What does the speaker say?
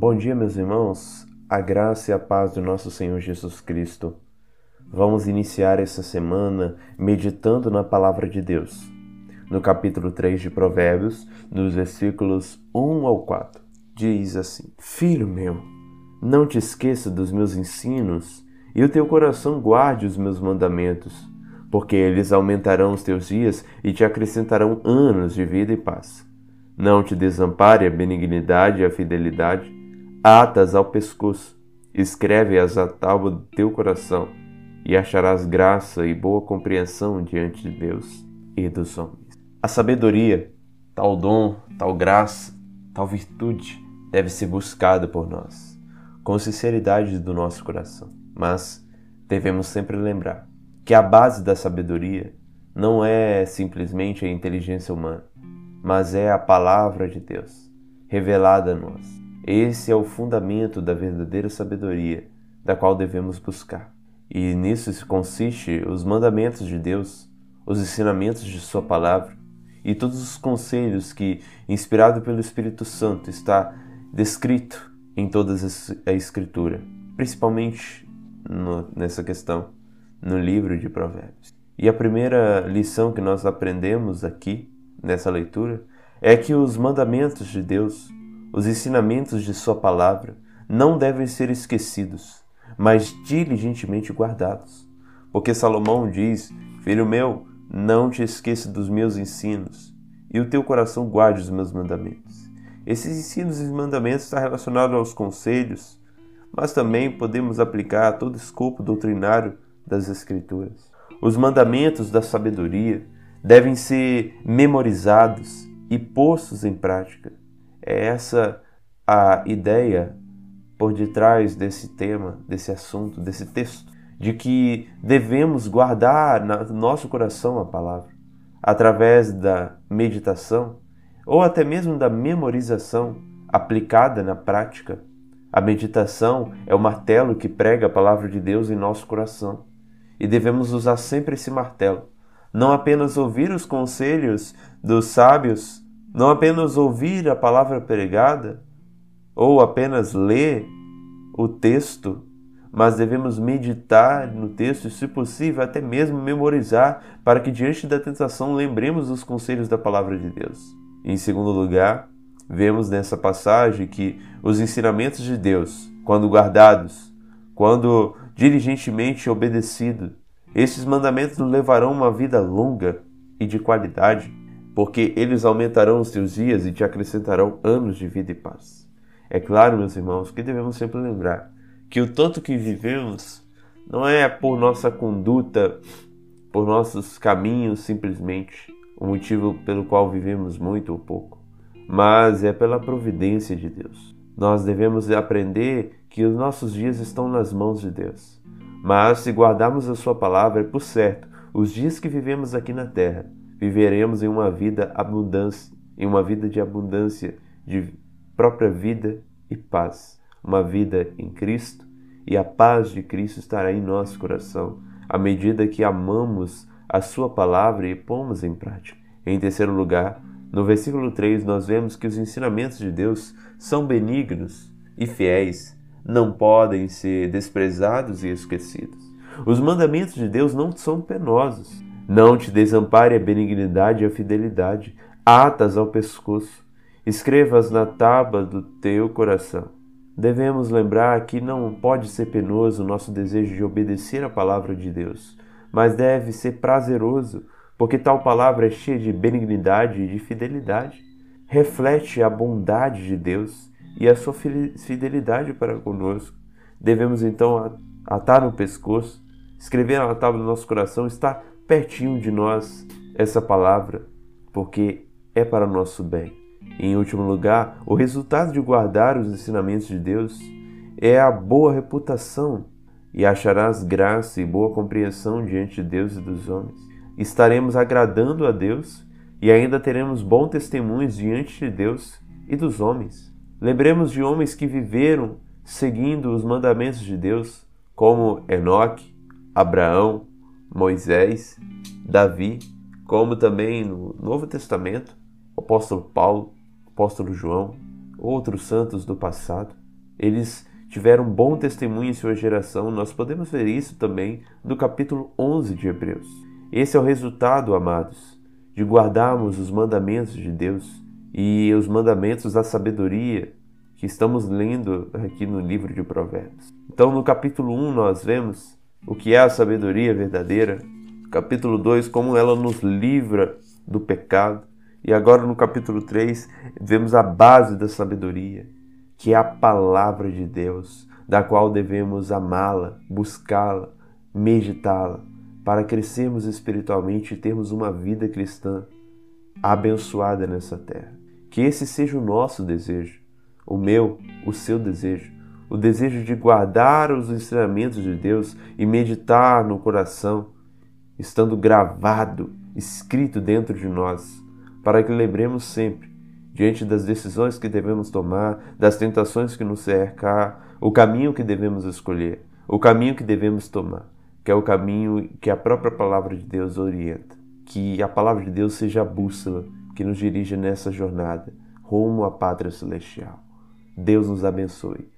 Bom dia, meus irmãos. A graça e a paz do nosso Senhor Jesus Cristo. Vamos iniciar essa semana meditando na palavra de Deus. No capítulo 3 de Provérbios, nos versículos 1 ao 4, diz assim: Filho meu, não te esqueça dos meus ensinos, e o teu coração guarde os meus mandamentos, porque eles aumentarão os teus dias e te acrescentarão anos de vida e paz. Não te desampare a benignidade e a fidelidade, atas ao pescoço, escreve-as à tábua do teu coração, e acharás graça e boa compreensão diante de Deus e dos homens. A sabedoria, tal dom, tal graça, tal virtude, deve ser buscada por nós, com sinceridade do nosso coração. Mas devemos sempre lembrar que a base da sabedoria não é simplesmente a inteligência humana, mas é a palavra de Deus, revelada a nós. Esse é o fundamento da verdadeira sabedoria, da qual devemos buscar. E nisso consiste os mandamentos de Deus, os ensinamentos de Sua palavra e todos os conselhos que, inspirado pelo Espírito Santo, está descrito em toda a Escritura, principalmente no, nessa questão, no livro de Provérbios. E a primeira lição que nós aprendemos aqui, nessa leitura, é que os mandamentos de Deus os ensinamentos de Sua palavra não devem ser esquecidos, mas diligentemente guardados. Porque Salomão diz: Filho meu, não te esqueça dos meus ensinos, e o teu coração guarde os meus mandamentos. Esses ensinos e mandamentos estão relacionados aos conselhos, mas também podemos aplicar a todo escopo doutrinário das Escrituras. Os mandamentos da sabedoria devem ser memorizados e postos em prática é essa a ideia por detrás desse tema, desse assunto, desse texto, de que devemos guardar no nosso coração a palavra, através da meditação ou até mesmo da memorização aplicada na prática. A meditação é o martelo que prega a palavra de Deus em nosso coração e devemos usar sempre esse martelo, não apenas ouvir os conselhos dos sábios não apenas ouvir a palavra pregada ou apenas ler o texto, mas devemos meditar no texto e, se possível, até mesmo memorizar, para que diante da tentação lembremos dos conselhos da palavra de Deus. Em segundo lugar, vemos nessa passagem que os ensinamentos de Deus, quando guardados, quando diligentemente obedecidos, esses mandamentos levarão uma vida longa e de qualidade porque eles aumentarão os teus dias e te acrescentarão anos de vida e paz. É claro, meus irmãos, que devemos sempre lembrar que o tanto que vivemos não é por nossa conduta, por nossos caminhos simplesmente, o motivo pelo qual vivemos muito ou pouco, mas é pela providência de Deus. Nós devemos aprender que os nossos dias estão nas mãos de Deus. Mas se guardarmos a Sua palavra, é por certo, os dias que vivemos aqui na terra viveremos em uma vida abundância, em uma vida de abundância, de própria vida e paz, uma vida em Cristo, e a paz de Cristo estará em nosso coração, à medida que amamos a sua palavra e pomos em prática. Em terceiro lugar, no versículo 3, nós vemos que os ensinamentos de Deus são benignos e fiéis, não podem ser desprezados e esquecidos. Os mandamentos de Deus não são penosos, não te desampare a benignidade e a fidelidade, atas ao pescoço, escrevas na tábua do teu coração. Devemos lembrar que não pode ser penoso o nosso desejo de obedecer a palavra de Deus, mas deve ser prazeroso, porque tal palavra é cheia de benignidade e de fidelidade. Reflete a bondade de Deus e a sua fidelidade para conosco. Devemos então atar no pescoço, escrever na tábua do nosso coração, estar pertinho de nós essa palavra, porque é para o nosso bem. Em último lugar, o resultado de guardar os ensinamentos de Deus é a boa reputação e acharás graça e boa compreensão diante de Deus e dos homens. Estaremos agradando a Deus e ainda teremos bom testemunho diante de Deus e dos homens. Lembremos de homens que viveram seguindo os mandamentos de Deus, como Enoque, Abraão, Moisés, Davi, como também no Novo Testamento, o apóstolo Paulo, o apóstolo João, outros santos do passado. eles tiveram bom testemunho em sua geração. Nós podemos ver isso também no capítulo 11 de Hebreus. Esse é o resultado, amados, de guardarmos os mandamentos de Deus e os mandamentos da sabedoria que estamos lendo aqui no livro de Provérbios. Então, no capítulo 1, nós vemos o que é a sabedoria verdadeira, capítulo 2, como ela nos livra do pecado, e agora no capítulo 3, vemos a base da sabedoria, que é a palavra de Deus, da qual devemos amá-la, buscá-la, meditá-la, para crescermos espiritualmente e termos uma vida cristã abençoada nessa terra. Que esse seja o nosso desejo, o meu, o seu desejo, o desejo de guardar os ensinamentos de Deus e meditar no coração, estando gravado, escrito dentro de nós, para que lembremos sempre diante das decisões que devemos tomar, das tentações que nos cercar, o caminho que devemos escolher, o caminho que devemos tomar, que é o caminho que a própria palavra de Deus orienta. Que a palavra de Deus seja a bússola que nos dirige nessa jornada rumo à pátria celestial. Deus nos abençoe.